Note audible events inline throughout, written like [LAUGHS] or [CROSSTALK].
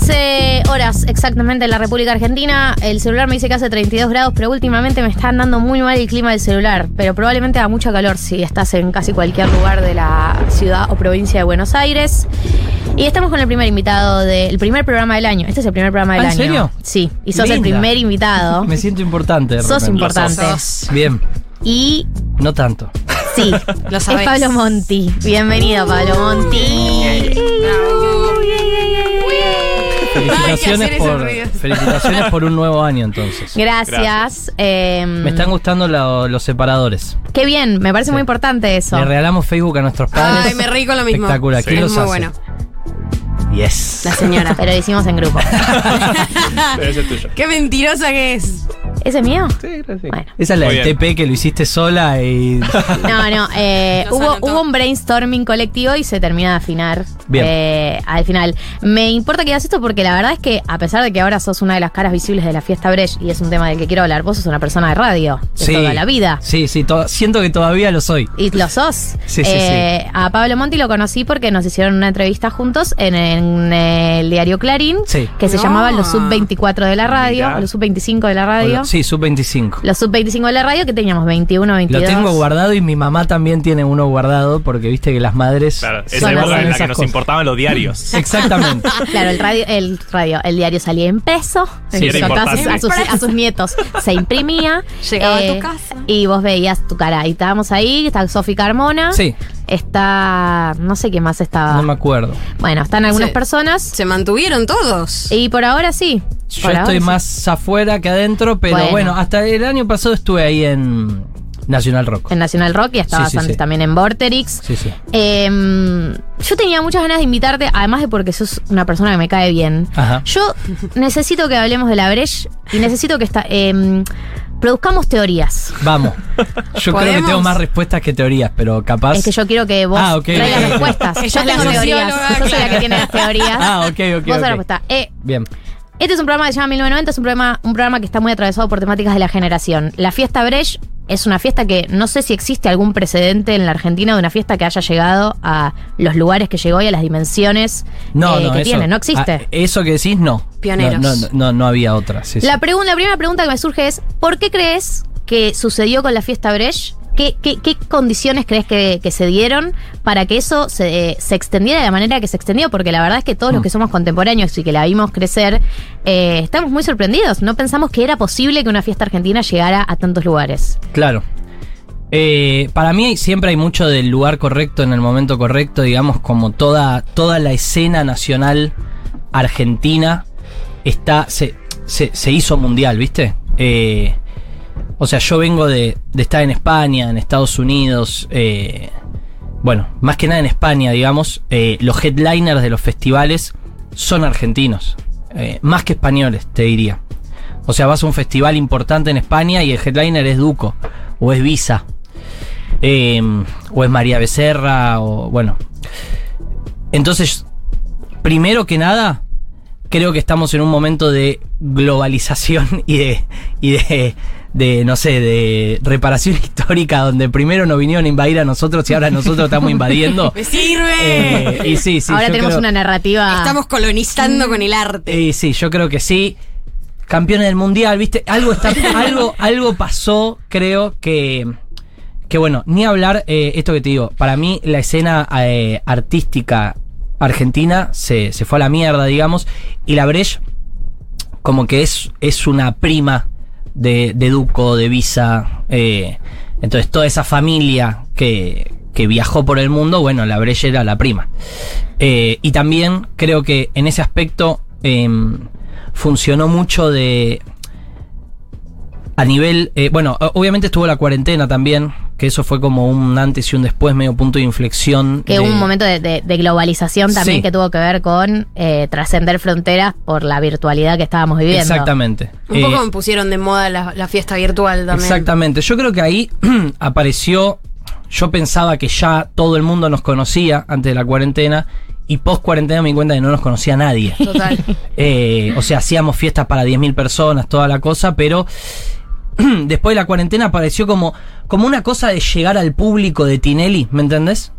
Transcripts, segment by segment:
15 horas exactamente en la República Argentina. El celular me dice que hace 32 grados, pero últimamente me está andando muy mal el clima del celular. Pero probablemente haga mucha calor si estás en casi cualquier lugar de la ciudad o provincia de Buenos Aires. Y estamos con el primer invitado del primer programa del año. Este es el primer programa del ¿Ah, año. en serio? Sí, y sos el primer invitado. [LAUGHS] Me siento importante. de sos importante. Bien, Y no tanto. sí, Lo es sabés. Pablo Monti. Bienvenido, Pablo Monti. Felicitaciones por, felicitaciones por un nuevo año entonces. Gracias. Em, Me están gustando lo- los separadores. Qué bien, me parece muy importante eso. Le regalamos Facebook a nuestros padres. Ay, me reí con lo mismo. Espectacular. Sí. ¿Quién Es los muy hace? bueno. Yes. La señora. Pero lo hicimos en grupo. [LAUGHS] Debe ser tuyo. Qué mentirosa que es. ¿Ese es mío? Sí, gracias. Bueno. Esa es la Muy del. TP que lo hiciste sola y. [LAUGHS] No, no. eh, hubo, hubo un brainstorming colectivo y se termina de afinar. Bien. eh, al final. Me importa que hagas esto porque la verdad es que, a pesar de que ahora sos una de las caras visibles de la fiesta Brecht y es un tema del que quiero hablar, vos sos una persona de radio de toda la vida. Sí, sí, to- siento que todavía lo soy. Y lo sos. Sí, sí, Eh, A Pablo Monti lo conocí porque nos hicieron una entrevista juntos en, en el diario Clarín, Sí. que se No. llamaba Los Sub-24 de la radio, Mirá. los Sub-25 de la radio. Sí, sub 25. Los Sub-25 de la radio, que teníamos 21, 22. Lo tengo guardado y mi mamá también tiene uno guardado porque viste que las madres. Claro, esa época en la que nos importaban los diarios. [LAUGHS] Exactamente. [LAUGHS] Claro, el radio, el radio, el diario salía impreso, Sí, en era su casa, importante. a, sus, a sus nietos se imprimía. eh, Llegaba a tu casa. Y vos veías tu cara. Y estábamos ahí, está Sofi Carmona. Sí, Está. No sé qué más estaba. no me acuerdo. Bueno, están algunas Se- personas. Se mantuvieron todos. Y por ahora sí. Yo Por ahora estoy sí. más afuera que adentro, pero Bueno. bueno. hasta el año pasado estuve ahí en Nacional Rock. En Nacional Rock y estabas Sí, sí, antes sí. también en Vorterix. Sí, sí. Em, yo tenía muchas ganas de invitarte, además de porque sos una persona que me cae bien. Ajá. Yo necesito que hablemos de la Breche y necesito que esta, em, produzcamos teorías. Vamos. Yo creo que tengo más respuestas que teorías, pero capaz. Es que yo quiero que vos Ah, ok, traigas ok. respuestas. Yo tengo teorías. Yo soy la que tiene las teorías. Ah, ok, ok. Vos la respuesta. Eh, Bien. este es un programa que se llama 1990, es un programa, un programa que está muy atravesado por temáticas de la generación. La fiesta Brecht es una fiesta que no sé si existe algún precedente en la Argentina de una fiesta que haya llegado a los lugares que llegó y a las dimensiones No, eh, no, que eso, tiene. No existe. eso que decís, no. Pioneros. No, no, no, no había otra. sí. La, la primera pregunta que me surge es, ¿por qué crees que sucedió con la fiesta Brecht? ¿Qué, qué, qué condiciones crees que, que se dieron para que eso se, se extendiera de la manera que se extendió? Porque la verdad es que todos los Mm. que somos contemporáneos y que la vimos crecer, eh, estamos muy sorprendidos. No pensamos que era posible que una fiesta argentina llegara a tantos lugares. Claro. Eh, para mí siempre hay mucho del lugar correcto en el momento correcto, digamos, como toda, toda la escena nacional argentina está. se, se, se hizo mundial, ¿viste? Eh, o sea, yo vengo de, estar en España, en Estados Unidos. eh, bueno, más que nada en España, digamos. eh, los headliners de los festivales son argentinos. eh, más que españoles, te diría. O sea, vas a un festival importante en España y el headliner es Duco, o es Visa, eh, o es María Becerra, bueno. Entonces, primero que nada, creo que estamos en un momento de globalización [LAUGHS] y de, y de, de, no sé, de reparación [LAUGHS] histórica, donde primero nos vinieron a invadir a nosotros y ahora nosotros estamos invadiendo. [LAUGHS] ¡Me sirve! Eh, y sí, sí, Ahora tenemos creo- una narrativa. Estamos colonizando con el arte. y sí, yo creo que sí. Campeones del mundial, ¿viste? Algo está, [LAUGHS] algo, algo pasó, creo que. Que bueno, ni hablar, eh, esto que te digo, para mí la escena eh, artística argentina se, se fue a la mierda, digamos, y la Breche como que es, es una prima de, de Duco, de Visa, eh, entonces toda esa familia que, que viajó por el mundo, bueno, la Breche era la prima. Eh, y también creo que en ese aspecto em, funcionó mucho de... A nivel, eh, bueno, obviamente estuvo la cuarentena también, que eso fue como un antes y un después, medio punto de inflexión. que de- hubo un momento de, de- de globalización también Sí. que tuvo que ver con eh, trascender fronteras por la virtualidad que estábamos viviendo. Exactamente. Un Eh, poco me pusieron de moda la, la fiesta virtual también. Exactamente. Yo creo que ahí [CLEARS THROAT] apareció. Yo pensaba que ya todo el mundo nos conocía antes de la cuarentena. Y post cuarentena me di cuenta que no nos conocía nadie. Total. [LAUGHS] Eh, o sea, hacíamos fiestas para 10.000 personas, toda la cosa, pero [CLEARS THROAT] después de la cuarentena apareció como, como una cosa de llegar al público de Tinelli, ¿me entendés?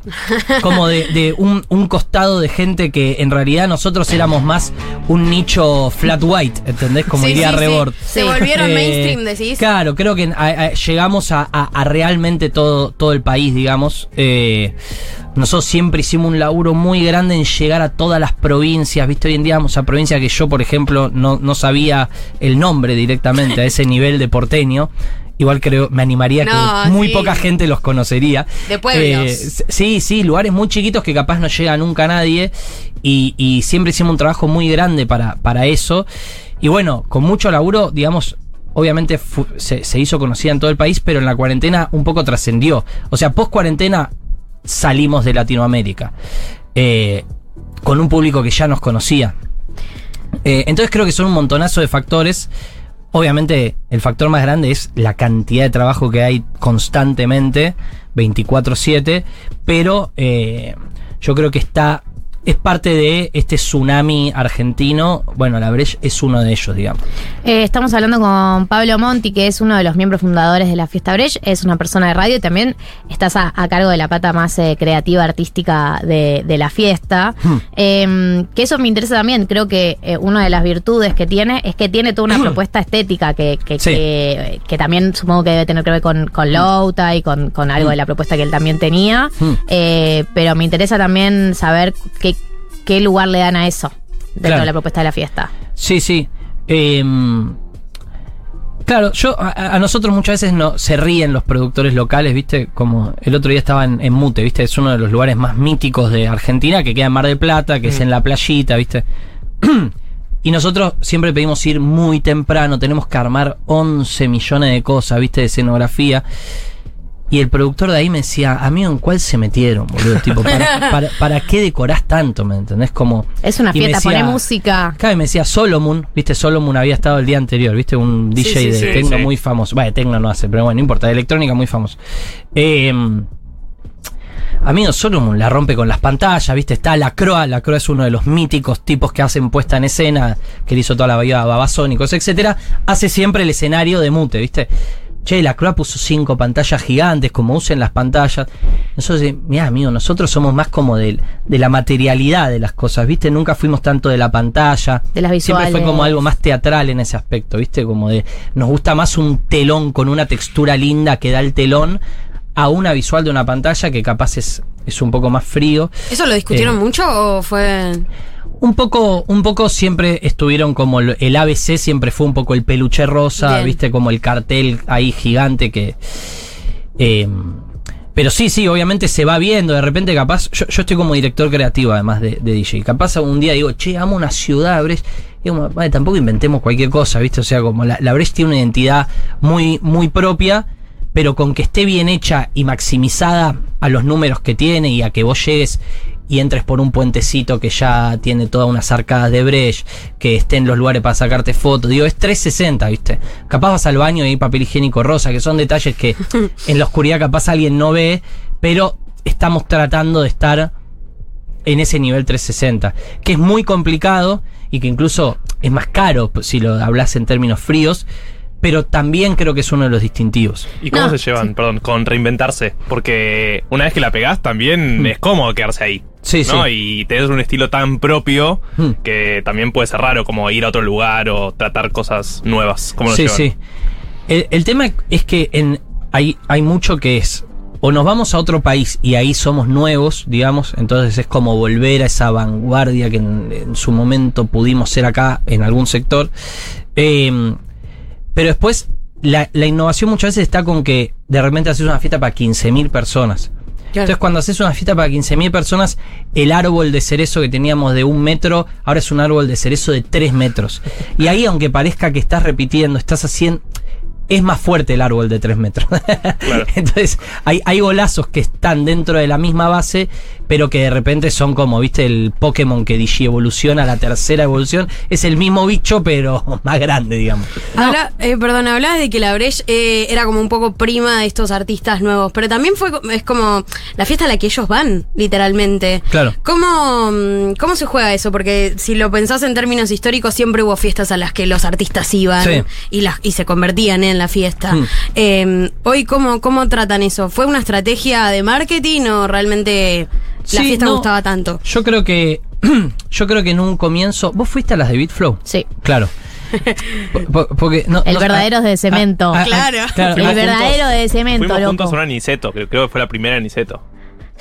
Como de, de un, un costado de gente que en realidad nosotros éramos más un nicho flat white, ¿entendés? Como Sí, diría sí, sí. Rebord. Se volvieron Eh, mainstream, decís. Claro, creo que a- a- llegamos a, a- a realmente todo, todo el país, digamos. Eh, nosotros siempre hicimos un laburo muy grande en llegar a todas las provincias, ¿viste? Hoy en día vamos a provincias que yo, por ejemplo, no, no sabía el nombre directamente, a ese nivel de porteño. Igual creo, me animaría No, que muy sí. poca gente los conocería. De pueblos. Eh, sí, sí, lugares muy chiquitos que capaz no llega nunca a nadie. Y, y siempre hicimos un trabajo muy grande para, para eso. Y bueno, con mucho laburo, digamos, obviamente se, se hizo conocida en todo el país, pero en la cuarentena un poco trascendió. O sea, post cuarentena salimos de Latinoamérica. eh, con un público que ya nos conocía. Eh, entonces creo que son un montonazo de factores. Obviamente el factor más grande es la cantidad de trabajo que hay constantemente, 24/7, pero eh, yo creo que está es parte de este tsunami argentino. Bueno, la Breche es uno de ellos, digamos. Eh, estamos hablando con Pablo Monti, que es uno de los miembros fundadores de la Fiesta Brecht. Es una persona de radio y también estás a, a cargo de la pata más eh, creativa, artística de, de la fiesta. Hmm. Eh, que eso me interesa también. Creo que eh, una de las virtudes que tiene es que tiene toda una [CLEARS THROAT] propuesta estética que, que, Hmm. Sí. que, que también supongo que debe tener que ver con, con Louta y con, con algo de la propuesta que él también tenía. Hmm. Pero me interesa también saber qué, qué lugar le dan a eso dentro Claro. de la propuesta de la fiesta. Sí, sí. Em, claro, yo a, a nosotros muchas veces no se ríen los productores locales, ¿viste? Como el otro día estaba en, en Mute, ¿viste? Es uno de los lugares más míticos de Argentina, que queda en Mar del Plata, que es en la playita, ¿viste? [CLEARS THROAT] y nosotros siempre pedimos ir muy temprano, tenemos que armar 11 millones de cosas, ¿viste? De escenografía. Y el productor de ahí me decía, amigo, ¿en cuál se metieron, boludo? Tipo, [LAUGHS] ¿para, para, para qué decorás tanto, me entendés? Como... Es una y fiesta, decía- pone música. Acá me decía Solomon, viste, Solomon había estado el día anterior, viste, un DJ sí, de sí. tecno muy famoso. Bueno, de tecno no hace, pero bueno, no importa, de electrónica muy famoso. Eh, amigo, Solomon la rompe con las pantallas, viste, está la Croa, la Croa es uno de los míticos tipos que hacen puesta en escena, que le hizo toda la bahía a Babasónicos, etcétera, hace siempre el escenario de mute, viste. Che, la Croa puso cinco pantallas gigantes, como usen las pantallas. Nosotros, mira, amigo, nosotros somos más como de, de la materialidad de las cosas, ¿viste? Nunca fuimos tanto de la pantalla. De las Siempre fue visuales. como algo más teatral en ese aspecto, ¿viste? Como de. Nos gusta más un telón con una textura linda que da el telón a una visual de una pantalla que capaz es, es un poco más frío. ¿Eso lo discutieron Eh, mucho o fue.? Un poco, un poco siempre estuvieron como el, el ABC siempre fue un poco el peluche rosa, Bien. viste, como el cartel ahí gigante que. eh, pero sí, sí, obviamente se va viendo, de repente capaz, yo, yo estoy como director creativo además de, de DJ, capaz un día digo, che, amo una ciudad, Brecht, y como, "Vale, tampoco inventemos cualquier cosa, viste, o sea, como la, la Brecht tiene una identidad muy, muy propia, pero con que esté bien hecha y maximizada a los números que tiene y a que vos llegues y entres por un puentecito que ya tiene todas unas arcadas de Brecht, que esté en los lugares para sacarte fotos. Digo, es 360, ¿viste? Capaz vas al baño y hay papel higiénico rosa, que son detalles que [LAUGHS] en la oscuridad capaz alguien no ve, pero estamos tratando de estar en ese nivel 360, que es muy complicado y que incluso es más caro si lo hablas en términos fríos, pero también creo que es uno de los distintivos. ¿Y cómo No, se llevan, perdón, con reinventarse? Porque una vez que la pegás también Mm. es cómodo quedarse ahí. Sí, ¿no? sí. Y tenés un estilo tan propio Mm. que también puede ser raro, como ir a otro lugar o tratar cosas nuevas. ¿Cómo lo Sí, llevan? sí. El, el tema es que en, hay, hay mucho que es. O nos vamos a otro país y ahí somos nuevos, digamos, entonces es como volver a esa vanguardia que en, en su momento pudimos ser acá en algún sector. Eh, pero después, la, la innovación muchas veces está con que de repente haces una fiesta para 15.000 personas. Entonces, cuando haces una fiesta para 15.000 personas, el árbol de cerezo que teníamos de un metro, ahora es un árbol de cerezo de 3 metros. Y ahí, aunque parezca que estás repitiendo, estás haciendo. Es más fuerte el árbol de 3 metros. [LAUGHS] Entonces, hay, hay golazos que están dentro de la misma base pero que de repente son como, viste, el Pokémon que Digi evoluciona a la tercera evolución. Es el mismo bicho, pero [LAUGHS] más grande, digamos. Habla, eh, perdón, hablabas de que la Breche eh, era como un poco prima de estos artistas nuevos, pero también fue es como la fiesta a la que ellos van, literalmente. Claro. ¿Cómo, mm, ¿Cómo se juega eso? Porque si lo pensás en términos históricos, siempre hubo fiestas a las que los artistas iban Sí. y, las, y se convertían en la fiesta. Hmm. Eh, hoy, ¿cómo, ¿cómo tratan eso? ¿Fue una estrategia de marketing o realmente la Sí, fiesta no. gustaba tanto? Yo creo que. [CLEARS THROAT] Yo creo que en un comienzo. ¿Vos fuiste a las de Bitflow? Sí. Claro. Porque no- El no- verdadero es de cemento. Claro. El verdadero de cemento, Fuimos juntos a loco. una Niceto, creo, creo que fue la primera Niceto.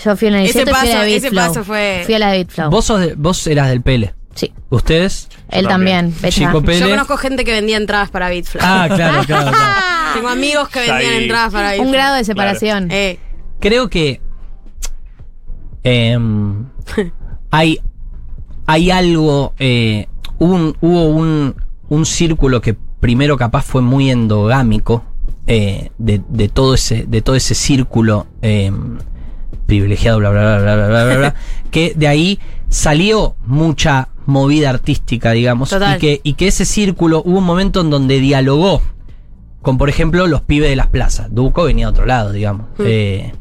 Yo fui a la Ese Niceto y fui a la paso- de ese paso fue- Fui a la de Bitflow. Vos, sos de- vos eras del Pele. Sí. ¿Ustedes? Él también. Chico Pele. Yo conozco gente que vendía entradas para Bitflow. Ah, claro, [LAUGHS] claro, claro. Tengo amigos que vendían ahí. entradas para Bitflow. Un grado de separación. Eh, Creo que. em, [LAUGHS] hay. Hay algo. eh, hubo un, hubo un, un círculo que primero capaz fue muy endogámico. eh, de, de todo ese, de todo ese círculo em, privilegiado, bla, bla, bla, bla, bla, bla, bla, bla, [LAUGHS] que de ahí salió mucha movida artística, digamos, Total. y que, y que ese círculo hubo un momento en donde dialogó con, por ejemplo, los pibes de las plazas. Duco venía de otro lado, digamos. Mm. Eh,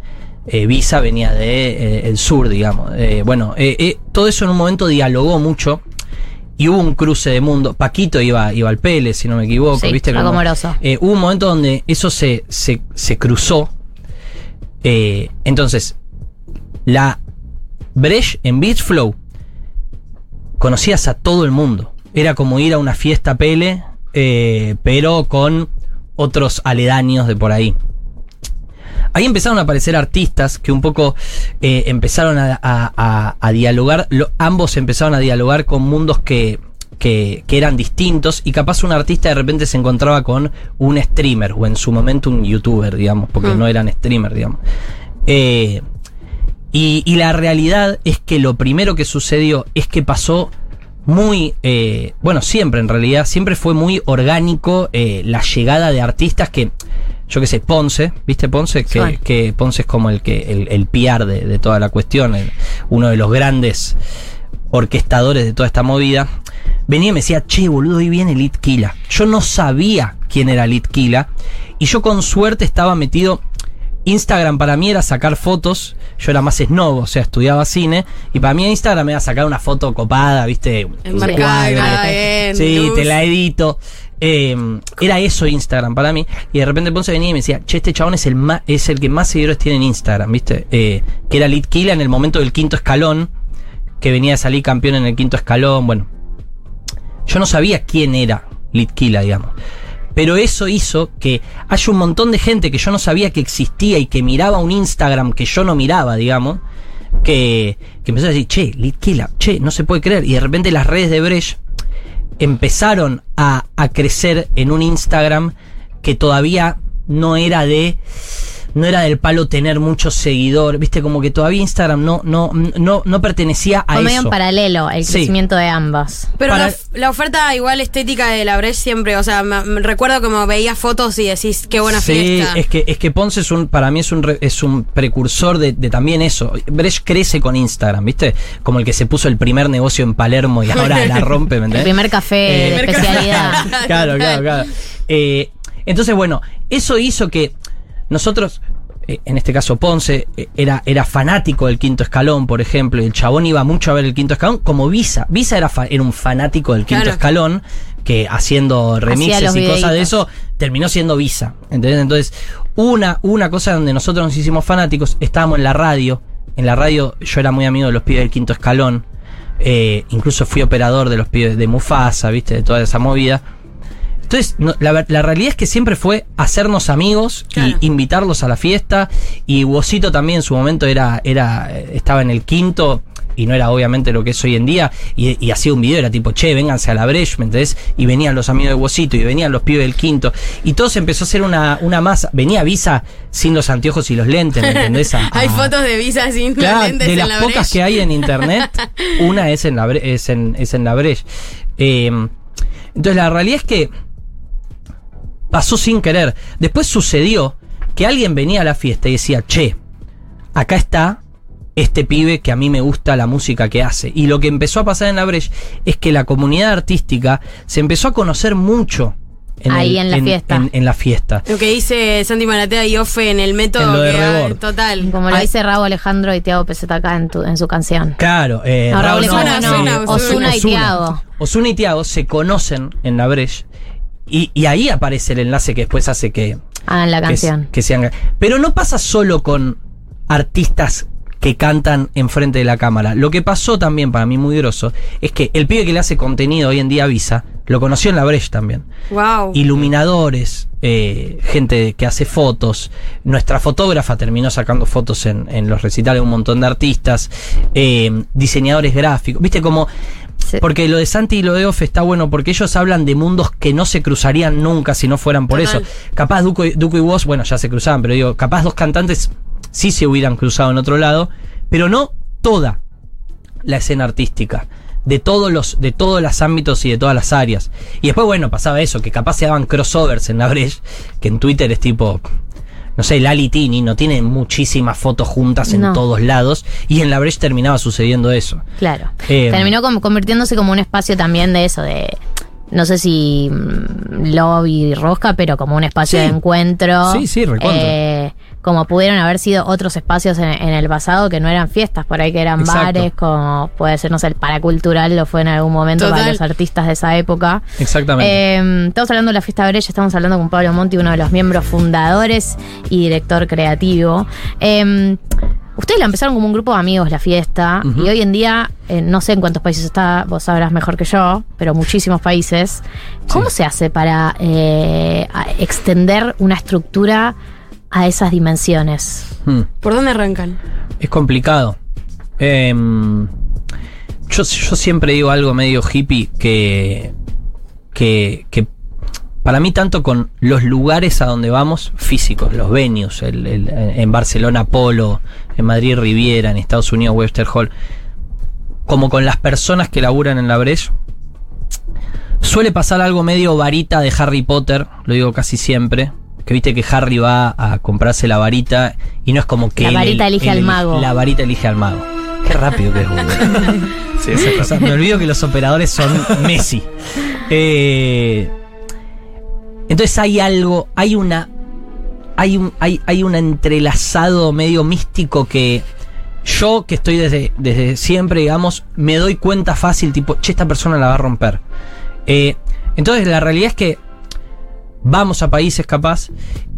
eh, Visa venía de eh, el sur, digamos. Bueno, todo eso en un momento dialogó mucho. Y hubo un cruce de mundo. Paquito iba, iba al Pele, si no me equivoco, Sí, ¿viste? Como- hubo un momento donde eso se, se, se cruzó. Entonces, la Breche en Beach Flow conocías a todo el mundo. Era como ir a una fiesta Pele, eh, pero con otros aledaños de por ahí. Ahí empezaron a aparecer artistas que un poco eh, empezaron a, a- a- a dialogar, lo- ambos empezaron a dialogar con mundos que, que, que eran distintos y capaz un artista de repente se encontraba con un streamer o en su momento un youtuber, digamos, porque Mm. no eran streamer, digamos. Eh, y, y la realidad es que lo primero que sucedió es que pasó muy, eh, bueno, siempre en realidad, siempre fue muy orgánico eh, la llegada de artistas que, yo qué sé, Ponce, ¿viste Ponce? Que, Sí. que Ponce es como el que el, el PR de, de toda la cuestión, el- uno de los grandes orquestadores de toda esta movida. Venía y me decía, che, boludo, hoy viene Lit Kila. Yo no sabía quién era Lit Kila. Y yo con suerte estaba metido. Instagram para mí era sacar fotos. Yo era más snob, o sea, estudiaba cine. Y para mí Instagram era sacar una foto copada, ¿viste? Enmarcada, bien, Sí, luz. te la edito. Eh, era eso Instagram para mí. Y de repente Ponce venía y me decía, che, este chabón es el, más, es el que más seguidores tiene en Instagram, ¿viste? Eh, que era Lit Kila en el momento del quinto escalón. Que venía a salir campeón en el quinto escalón. Bueno, yo no sabía quién era Litkila, digamos. Pero eso hizo que haya un montón de gente que yo no sabía que existía y que miraba un Instagram que yo no miraba, digamos, que, que empezó a decir, che, Litkila, che, no se puede creer. Y de repente las redes de Brecht empezaron a, a crecer en un Instagram que todavía no era de no era del palo tener muchos seguidores, viste, como que todavía Instagram no, no, no, no pertenecía a Fue medio eso. en paralelo el Sí. crecimiento de ambas. Pero Para- la, la oferta igual estética de la Breche siempre, o sea, me, me recuerdo como veías fotos y decís, qué buena sí, fiesta. es que, es que Ponce es un, para mí es un, re- es un precursor de, de también eso. Brecht crece con Instagram, ¿viste? Como el que se puso el primer negocio en Palermo y ahora la [LAUGHS] rompe, ¿me El primer café de Eh, especialidad. [LAUGHS] claro, claro, claro. Eh, entonces, bueno, eso hizo que nosotros, eh, en este caso Ponce, eh, era, era fanático del quinto escalón, por ejemplo, y el chabón iba mucho a ver el quinto escalón, como Visa. Visa era, fa- era un fanático del quinto Claro. escalón, que haciendo remixes y cosas de eso, terminó siendo Visa. ¿entendés? Entonces, una, una cosa donde nosotros nos hicimos fanáticos, estábamos en la radio. En la radio yo era muy amigo de los pibes del quinto escalón. eh, incluso fui operador de los pibes de Mufasa, viste, de toda esa movida. Entonces, no, la, realidad es que siempre fue hacernos amigos Claro. y invitarlos a la fiesta. Y Wosito también en su momento era, era, eh, estaba en el quinto y no era obviamente lo que es hoy en día. Y, y hacía un video, era tipo, che, vénganse a la Breche, ¿me entendés? Y venían los amigos de Wosito y venían los pibes del quinto. Y todo se empezó a hacer una, una masa. Venía Visa sin los anteojos y los lentes, ¿me entendés? A- [LAUGHS] Hay a- fotos de Visa sin Claro, lentes de en las la pocas Breche. que hay en internet, [LAUGHS] una es en la es en, es en la Breche. Eh, entonces la realidad es que pasó sin querer. Después sucedió que alguien venía a la fiesta y decía, che, acá está este pibe que a mí me gusta la música que hace. Y lo que empezó a pasar en la Breche es que la comunidad artística se empezó a conocer mucho. Ahí en la fiesta. En, en la fiesta. Lo que dice Santi Maratea y Ofe en el método. En lo de que, ah, total. Como lo Ay. dice Raúl Alejandro y Tiago PZK en, tu- en su canción. Claro, eh, No, Raúl Alejandro no, no, Ozuna y. Tiago. Ozuna y Tiago se conocen en la Breche. Y, y ahí aparece el enlace que después hace que, Ah, en la que, canción. que sean. Pero no pasa solo con artistas que cantan enfrente de la cámara. Lo que pasó también para mí muy grosso es que el pibe que le hace contenido hoy en día Visa lo conoció en la Breche también. Wow. Iluminadores, eh, gente que hace fotos. Nuestra fotógrafa terminó sacando fotos en, en los recitales de un montón de artistas. eh, diseñadores gráficos. Viste como. Sí. Porque lo de Santi y lo de Off está bueno porque ellos hablan de mundos que no se cruzarían nunca si no fueran por Total. eso. Capaz Duco y, Duco y vos, bueno, ya se cruzaban, pero digo, capaz dos cantantes sí se hubieran cruzado en otro lado, pero no toda la escena artística. De todos los, de todos los ámbitos y de todas las áreas. Y después, bueno, pasaba eso, que capaz se daban crossovers en la Breche, que en Twitter es tipo. No sé, Lali Tini no tienen muchísimas fotos juntas en No. todos lados. Y en la Breche terminaba sucediendo eso. Claro. Eh, Terminó com- convirtiéndose como un espacio también de eso, de. No sé si mm, lobby y rosca, pero como un espacio Sí. de encuentro. Sí, sí. Eh, como pudieron haber sido otros espacios en, en el pasado que no eran fiestas, por ahí que eran Exacto. bares, como puede ser, no sé, el paracultural lo fue en algún momento para Total. los artistas de esa época. Exactamente. Eh, estamos hablando de la fiesta Brecha, estamos hablando con Pablo Monti, uno de los miembros fundadores y director creativo. Eh, ustedes la empezaron como un grupo de amigos, la fiesta, y hoy en día, eh, no sé en cuántos países está, vos sabrás mejor que yo, pero muchísimos países. ¿Cómo Sí. se hace para eh, extender una estructura a esas dimensiones? Hmm. ¿Por dónde arrancan? Es complicado. Em, yo, yo siempre digo algo medio hippie que, que, que para mí tanto con los lugares a donde vamos, físicos, los venues, el- el- en Barcelona Polo, en Madrid Riviera, en Estados Unidos Webster Hall, como con las personas que laburan en la Breche, suele pasar algo medio varita de Harry Potter, lo digo casi siempre. Que viste que Harry va a comprarse la varita y no es como que. La él- varita elige al mago. La varita elige al mago. Qué rápido que es, boludo. [LAUGHS] Sí, esa cosa. me olvido que los operadores son Messi. Eh, entonces hay algo, hay una. Hay un, hay, hay un entrelazado medio místico que yo, que estoy desde, desde siempre, digamos, me doy cuenta fácil, tipo, che, esta persona la va a romper. Eh, entonces la realidad es que vamos a países capaz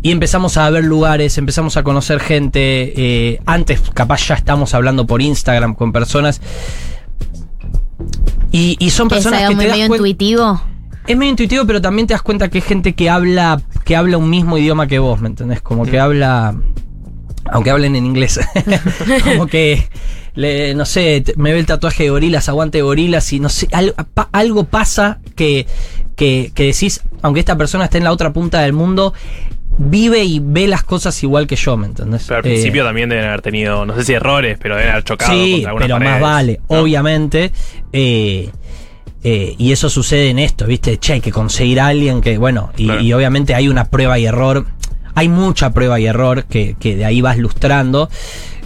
y empezamos a ver lugares, empezamos a conocer gente. eh, antes capaz ya estamos hablando por Instagram con personas. Y, y son ¿Que es personas algo que das medio intuitivo? es medio intuitivo, pero también te das cuenta que es gente que habla, que habla un mismo idioma que vos, ¿me entendés? Como que habla, aunque hablen en inglés, [LAUGHS] como que, le- no sé, me ve el tatuaje de gorilas, aguante de gorilas y no sé, al- pa- algo pasa que, que, que decís, aunque esta persona esté en la otra punta del mundo, vive y ve las cosas igual que yo, ¿me entendés? Pero al Eh, principio también deben haber tenido, no sé si errores, pero deben haber chocado Sí, contra pero más vale, ¿no? obviamente. eh, eh, y eso sucede en esto, ¿viste? Che, hay que conseguir a alguien que, bueno, y, Claro. y obviamente hay una prueba y error. Hay mucha prueba y error que, que de ahí vas lustrando.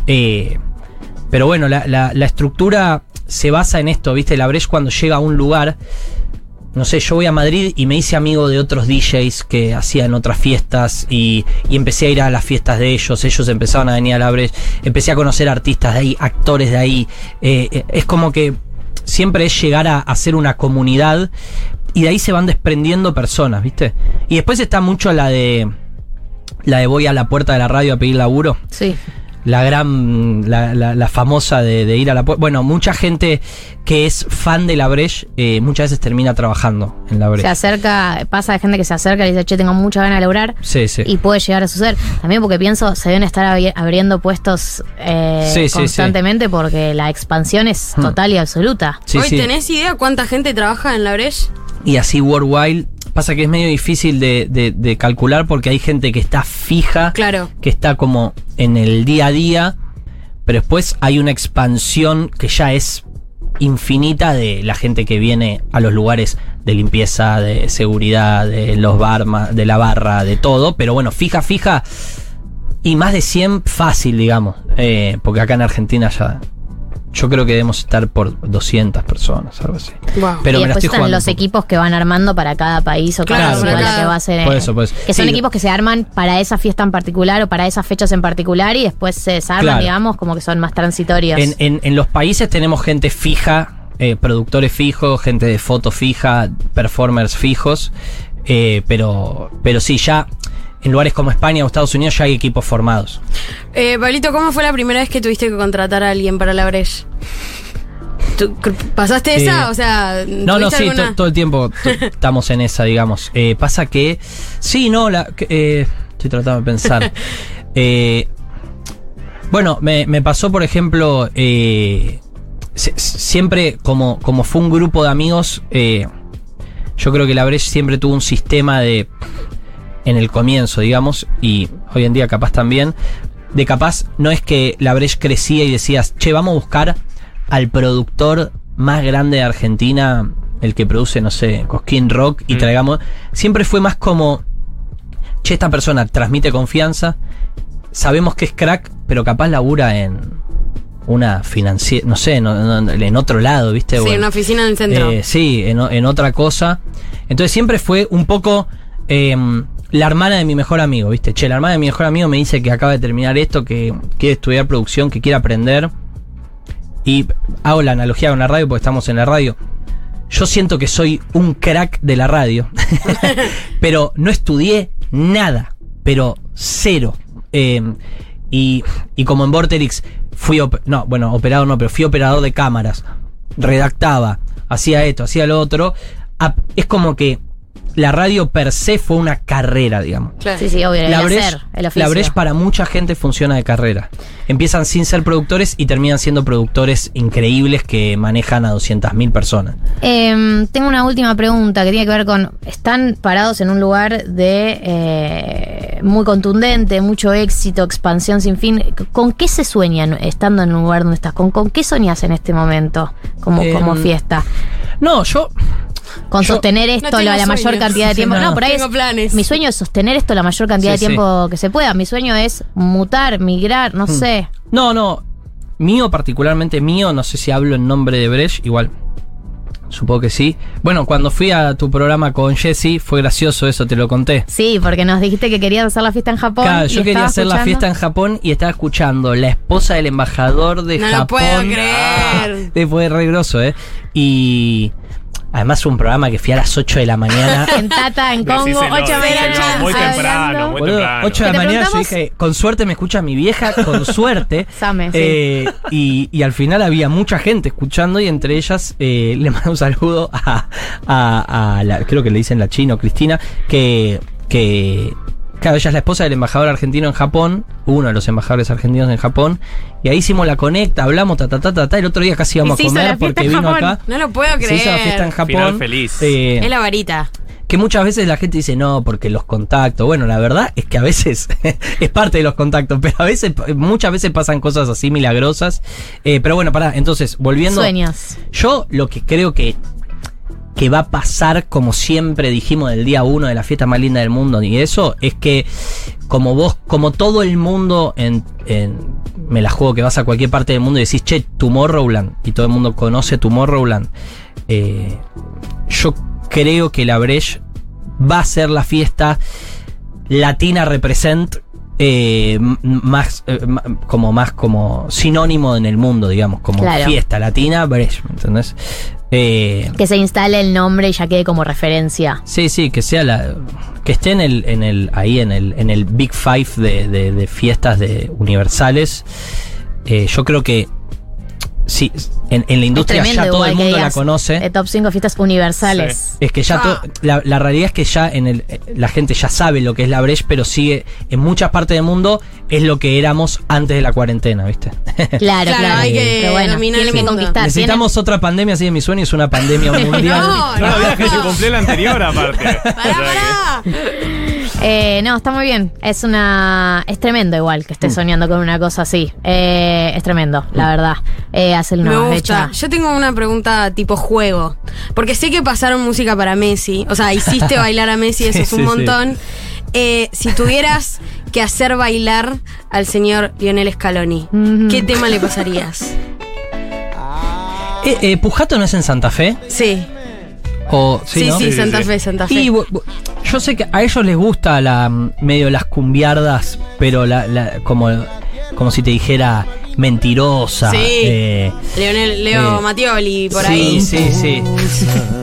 eh, pero bueno, la, la- la estructura se basa en esto, ¿viste? La Breche cuando llega a un lugar. No sé, yo voy a Madrid y me hice amigo de otros DJs que hacían otras fiestas y, y empecé a ir a las fiestas de ellos, ellos empezaban a venir a la empecé a conocer artistas de ahí, actores de ahí, eh, eh, es como que siempre es llegar a hacer una comunidad y de ahí se van desprendiendo personas, ¿viste? Y después está mucho la de la de voy a la puerta de la radio a pedir laburo Sí. La gran, la, la- la famosa de, de ir a la puerta. Bueno, mucha gente que es fan de la Breche eh, muchas veces termina trabajando en la Se Breche. acerca, pasa de gente que se acerca y dice, che, tengo mucha ganas de lograr. Sí, sí. Y puede llegar a suceder. También porque pienso, se deben estar abri- abriendo puestos eh, Sí, sí, sí. constantemente porque la expansión es Hmm. total y absoluta. Sí, ¿Hoy sí. tenés idea cuánta gente trabaja en la Breche? Y así Worldwide. Pasa que es medio difícil de, de- de calcular porque hay gente que está fija, Claro. que está como en el día a día, pero después hay una expansión que ya es infinita de la gente que viene a los lugares de limpieza, de seguridad, de los barma, de la barra, de todo. Pero bueno, fija, fija, Y más de 100 fácil, digamos. eh, porque acá en Argentina ya. Yo creo que debemos estar por 200 personas, algo así. Wow. Pero y después están los equipos que van armando para cada país o cada Claro, ciudad la cada- que va a ser. Por eh, eso, por eso. Que son Sí. equipos que se arman para esa fiesta en particular o para esas fechas en particular y después se desarman, Claro. digamos, como que son más transitorios. En, en- en los países tenemos gente fija, eh, productores fijos, gente de foto fija, performers fijos, eh, pero, pero sí, ya en lugares como España o Estados Unidos ya hay equipos formados. Eh, Pablito, ¿cómo fue la primera vez que tuviste que contratar a alguien para la Breche? ¿Tú cr- ¿Pasaste Eh, esa? O sea, No, no, ¿tuviste sí, alguna? todo el tiempo [LAUGHS] estamos en esa, digamos. Eh, pasa que, sí, no, la, eh, estoy tratando de pensar. [LAUGHS] Eh, bueno, me, me pasó, por ejemplo, eh, se- siempre como, como fue un grupo de amigos, eh, yo creo que la Breche siempre tuvo un sistema de, en el comienzo, digamos, y hoy en día capaz también, de capaz no es que la Breche crecía y decías, che, vamos a buscar al productor más grande de Argentina, el que produce, no sé, Cosquín Rock, y Mm. traigamos. Siempre fue más como, che, esta persona transmite confianza, sabemos que es crack, pero capaz labura en una financiera, no sé, no- no- en otro lado, ¿viste? Sí, en- una oficina en el centro. eh, sí, en, en otra cosa. Entonces siempre fue un poco em, la hermana de mi mejor amigo, ¿viste? Che, la hermana de mi mejor amigo me dice que acaba de terminar esto, que quiere estudiar producción, que quiere aprender. Y hago la analogía con la radio porque estamos en la radio. Yo siento que soy un crack de la radio, [LAUGHS] pero no estudié nada, pero cero. Em, y, y como en Vorterix fui, no, bueno, operador no, pero fui operador de cámaras, redactaba, hacía esto, hacía lo otro. Es como que la radio per se fue una carrera, digamos. Claro. sí, sí, obvio, el La Breche, hacer, el oficio. la Breche para mucha gente funciona de carrera. Empiezan sin ser productores y terminan siendo productores increíbles que manejan a 200.000 personas. Em, tengo una última pregunta que tiene que ver con. Están parados en un lugar de eh, muy contundente, mucho éxito, expansión sin fin. ¿Con qué se sueñan estando en un lugar donde estás? ¿Con, con qué soñas en este momento como, Em, como fiesta? No, yo Con yo- sostener esto la, la mayor cantidad de tiempo. no. No, por ahí Tengo es- planes. Mi sueño es sostener esto la mayor cantidad Sí, de tiempo que se pueda. Mi sueño es mutar, migrar, no sé. No, no. Mío, particularmente mío, no sé si hablo en nombre de Brecht, igual. Supongo que sí. Bueno, cuando fui a tu programa con Jesse, fue gracioso eso, te lo conté. Sí, porque nos dijiste que querías hacer la fiesta en Japón. Claro, yo quería hacer la fiesta en Japón y estaba escuchando la esposa del embajador de No lo Japón. puedo creer. Eh, Fue re groso, ¿eh? Y además fue un programa que fui a las 8 de la mañana. [LAUGHS] En Tata, en Congo, Decíselo, 8 de la muy temprano, muy temprano. 8 de la mañana yo dije, con suerte me escucha mi vieja, con [LAUGHS] suerte. Same, sí. Eh, y, y al final había mucha gente escuchando y entre ellas eh, le mando un saludo a, a- a la, creo que le dicen la chino, Cristina, que, que claro, ella es la esposa del embajador argentino en Japón, uno de los embajadores argentinos en Japón, y ahí hicimos la conecta, hablamos, ta, ta, ta, ta, ta, el otro día casi íbamos a comer porque vino Japón. acá. No lo puedo Se hizo la fiesta en creer. Japón. Final feliz. Eh, Es la varita. que muchas veces la gente dice, no, porque los contactos. Bueno, la verdad es que a veces [LAUGHS] es parte de los contactos, pero a veces, muchas veces pasan cosas así milagrosas. Eh, pero bueno, pará, entonces, volviendo. Sueños. Yo lo que creo que, que va a pasar, como siempre dijimos del día uno de la fiesta más linda del mundo, y eso, es que como vos, como todo el mundo en, me la juego que vas a cualquier parte del mundo y decís, che, Tomorrowland, y todo el mundo conoce Tomorrowland, eh, yo creo que la Breche va a ser la fiesta latina represent eh, más eh, como más como sinónimo en el mundo digamos como Claro. fiesta latina Breche ¿me entendés? Eh, Que se instale el nombre y ya quede como referencia. sí sí que sea la que esté en el en el ahí en el en el big five de, de- de fiestas de universales Eh, yo creo que sí en, en la industria tremendo ya todo el mundo la conoce De top 5 fiestas universales. Es que ya Ah. to- la, la realidad es que ya en el eh, la gente ya sabe lo que es la Breche, pero sigue en muchas partes del mundo es lo que éramos antes de la cuarentena, ¿viste? Claro, [LAUGHS] Claro, claro. hay que Pero bueno, el que mundo. conquistar. Necesitamos otra pandemia, así de mi sueño es una pandemia [LAUGHS] mundial. No, No, no, que se cumplió la anterior aparte. Pará, pará. Eh, no, está muy bien. Es una. Es tremendo igual que Mm. estés soñando con una cosa así. Eh, es tremendo, la verdad. Eh, Me gusta. Yo tengo una pregunta tipo juego. Porque sé que pasaron música para Messi. O sea, hiciste [LAUGHS] bailar a Messi, eso Sí, es un sí, sí. montón. eh, si tuvieras que hacer bailar al señor Lionel Scaloni. ¿qué tema le pasarías? Eh, eh, ¿Pujato no es en Santa Fe? Sí, O, sí, sí, ¿no? Sí, sí, Santa. Fe, Santa Fe. Y yo sé que a ellos les gusta la medio las cumbiardas, pero la, la- como, como si te dijera mentirosa. Sí. eh, Leonel, Leo Eh, Mattioli, por sí, ahí. Sí, sí,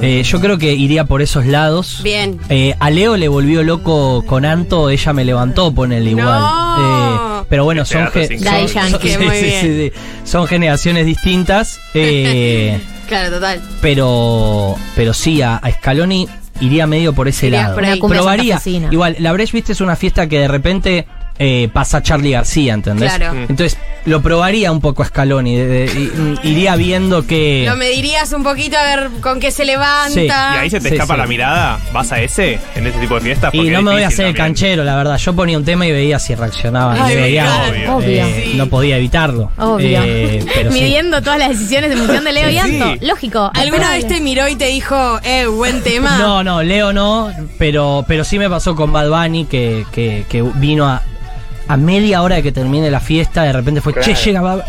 Eh, yo creo que iría por esos lados. Bien. Eh, a Leo le volvió loco con Anto, ella me levantó, ponele igual. No. Eh, pero bueno, son, ge- son, son- [LAUGHS] sí, muy sí, bien. sí, sí. Son generaciones distintas. eh, [LAUGHS] Claro, total. pero, pero sí, a, a Scaloni iría medio por ese Irías lado. por Probaría. Igual, la Breche, viste, es una fiesta que de repente eh, pasa Charlie García, ¿entendés? Claro. Mm. Entonces, lo probaría un poco a Scaloni. de- de- iría viendo que. Lo medirías un poquito a ver con qué se levanta. Sí. Y ahí se te Sí, escapa sí. la mirada. ¿Vas a ese? En ese tipo de fiestas. Y no me voy a hacer el canchero, la verdad. Yo ponía un tema y veía si reaccionaban. Ay, y veía. Obvio. eh, No podía evitarlo. Obvio. Eh, pero sí. Midiendo todas las decisiones en función de Leo y Sí. Anto. Lógico. ¿Alguna vez te miró y te dijo, eh, buen tema? [LAUGHS] No, no, Leo no, pero, pero sí me pasó con Bad Bunny que, que, que vino a, a media hora de que termine la fiesta, de repente fue, che, llega Bad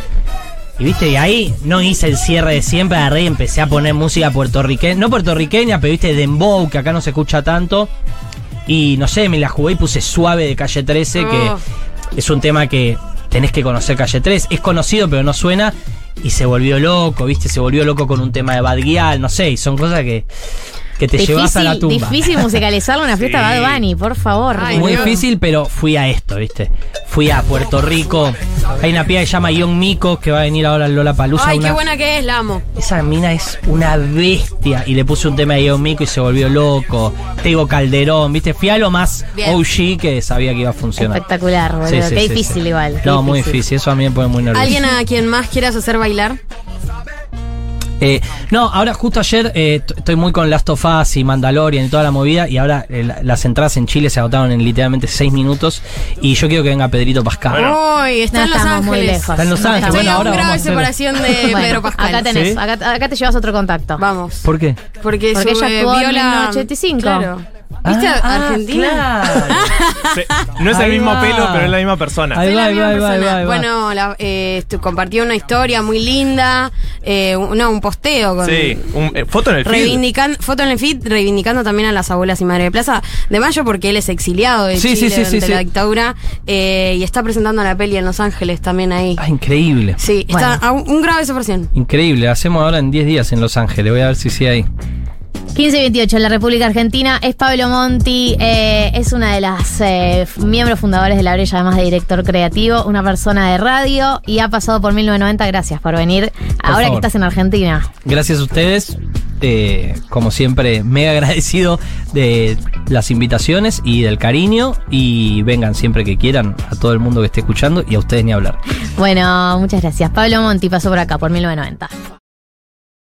Y viste, y ahí no hice el cierre de siempre, agarré y empecé a poner música puertorriqueña, no puertorriqueña, pero viste, dembow, que acá no se escucha tanto. Y no sé, me la jugué y puse suave de calle 13, Oh. que es un tema que tenés que conocer calle 13. Es conocido, pero no suena. Y se volvió loco, viste, se volvió loco con un tema de Bad Gyal, no sé, y son cosas que, que te llevas a la tumba. difícil musicalizarlo en una [LAUGHS] fiesta Sí. de Bad Bunny, por favor. Ay, Muy Dios. difícil, pero fui a esto, ¿viste? Fui a Puerto Rico. Hay una piba que se llama Young Miko que va a venir ahora al Lola Palusa. Ay, qué buena que es, la amo. Esa mina es una bestia. Y le puse un tema a Young Miko y se volvió loco. Tego Calderón, ¿viste? Fui a lo más Bien. OG que sabía que iba a funcionar. Espectacular, boludo. Sí, sí, Qué sí, difícil sí. igual. qué No, muy difícil. Eso a mí me pone muy nervioso. ¿Alguien a quien más quieras hacer bailar? Eh, no, ahora justo ayer eh, estoy muy con Last of Us y Mandalorian y toda la movida y ahora eh, la- las entradas en Chile se agotaron en literalmente 6 minutos y yo quiero que venga Pedrito Pascal. Bueno. Uy, está No en Los estamos muy Ángeles. lejos. Está en Los Ángeles, bueno, ahora vamos a hacer- separación de Bueno, Pedro Pascal. Acá tenés, ¿Sí? acá, acá te llevas otro contacto. Vamos. ¿Por qué? Porque, Porque su, ella en viola... 1985. Claro. ¿Viste Ah, a Argentina? claro. No es Ahí el mismo va. pelo, pero es la misma persona. Ahí va, ahí va, ahí ahí persona. ahí. Bueno, la, eh, compartió una historia muy linda, eh, un- no, un posteo con... Sí, un, eh, foto en el feed. Foto en el feed, reivindicando también a las abuelas y madre de plaza de Mayo, porque él es exiliado de Sí, Chile sí, sí, durante la dictadura eh, y está presentando la peli en Los Ángeles también ahí. Ah, increíble. Sí, está a un, un grado de separación. Increíble. Hacemos ahora en 10 días en Los Ángeles. Voy a ver si sí hay. 15 y 28 en la República Argentina. Es Pablo Monti, eh, es una de las eh, miembros fundadores de La Brecha, además de director creativo, una persona de radio y ha pasado por 1990. Gracias por venir. Ahora que estás en Argentina. Gracias a ustedes. eh, como siempre, mega agradecido de las invitaciones y del cariño. Y vengan siempre que quieran a todo el mundo que esté escuchando y a ustedes ni hablar. Bueno, muchas gracias. Pablo Monti pasó por acá por 1990.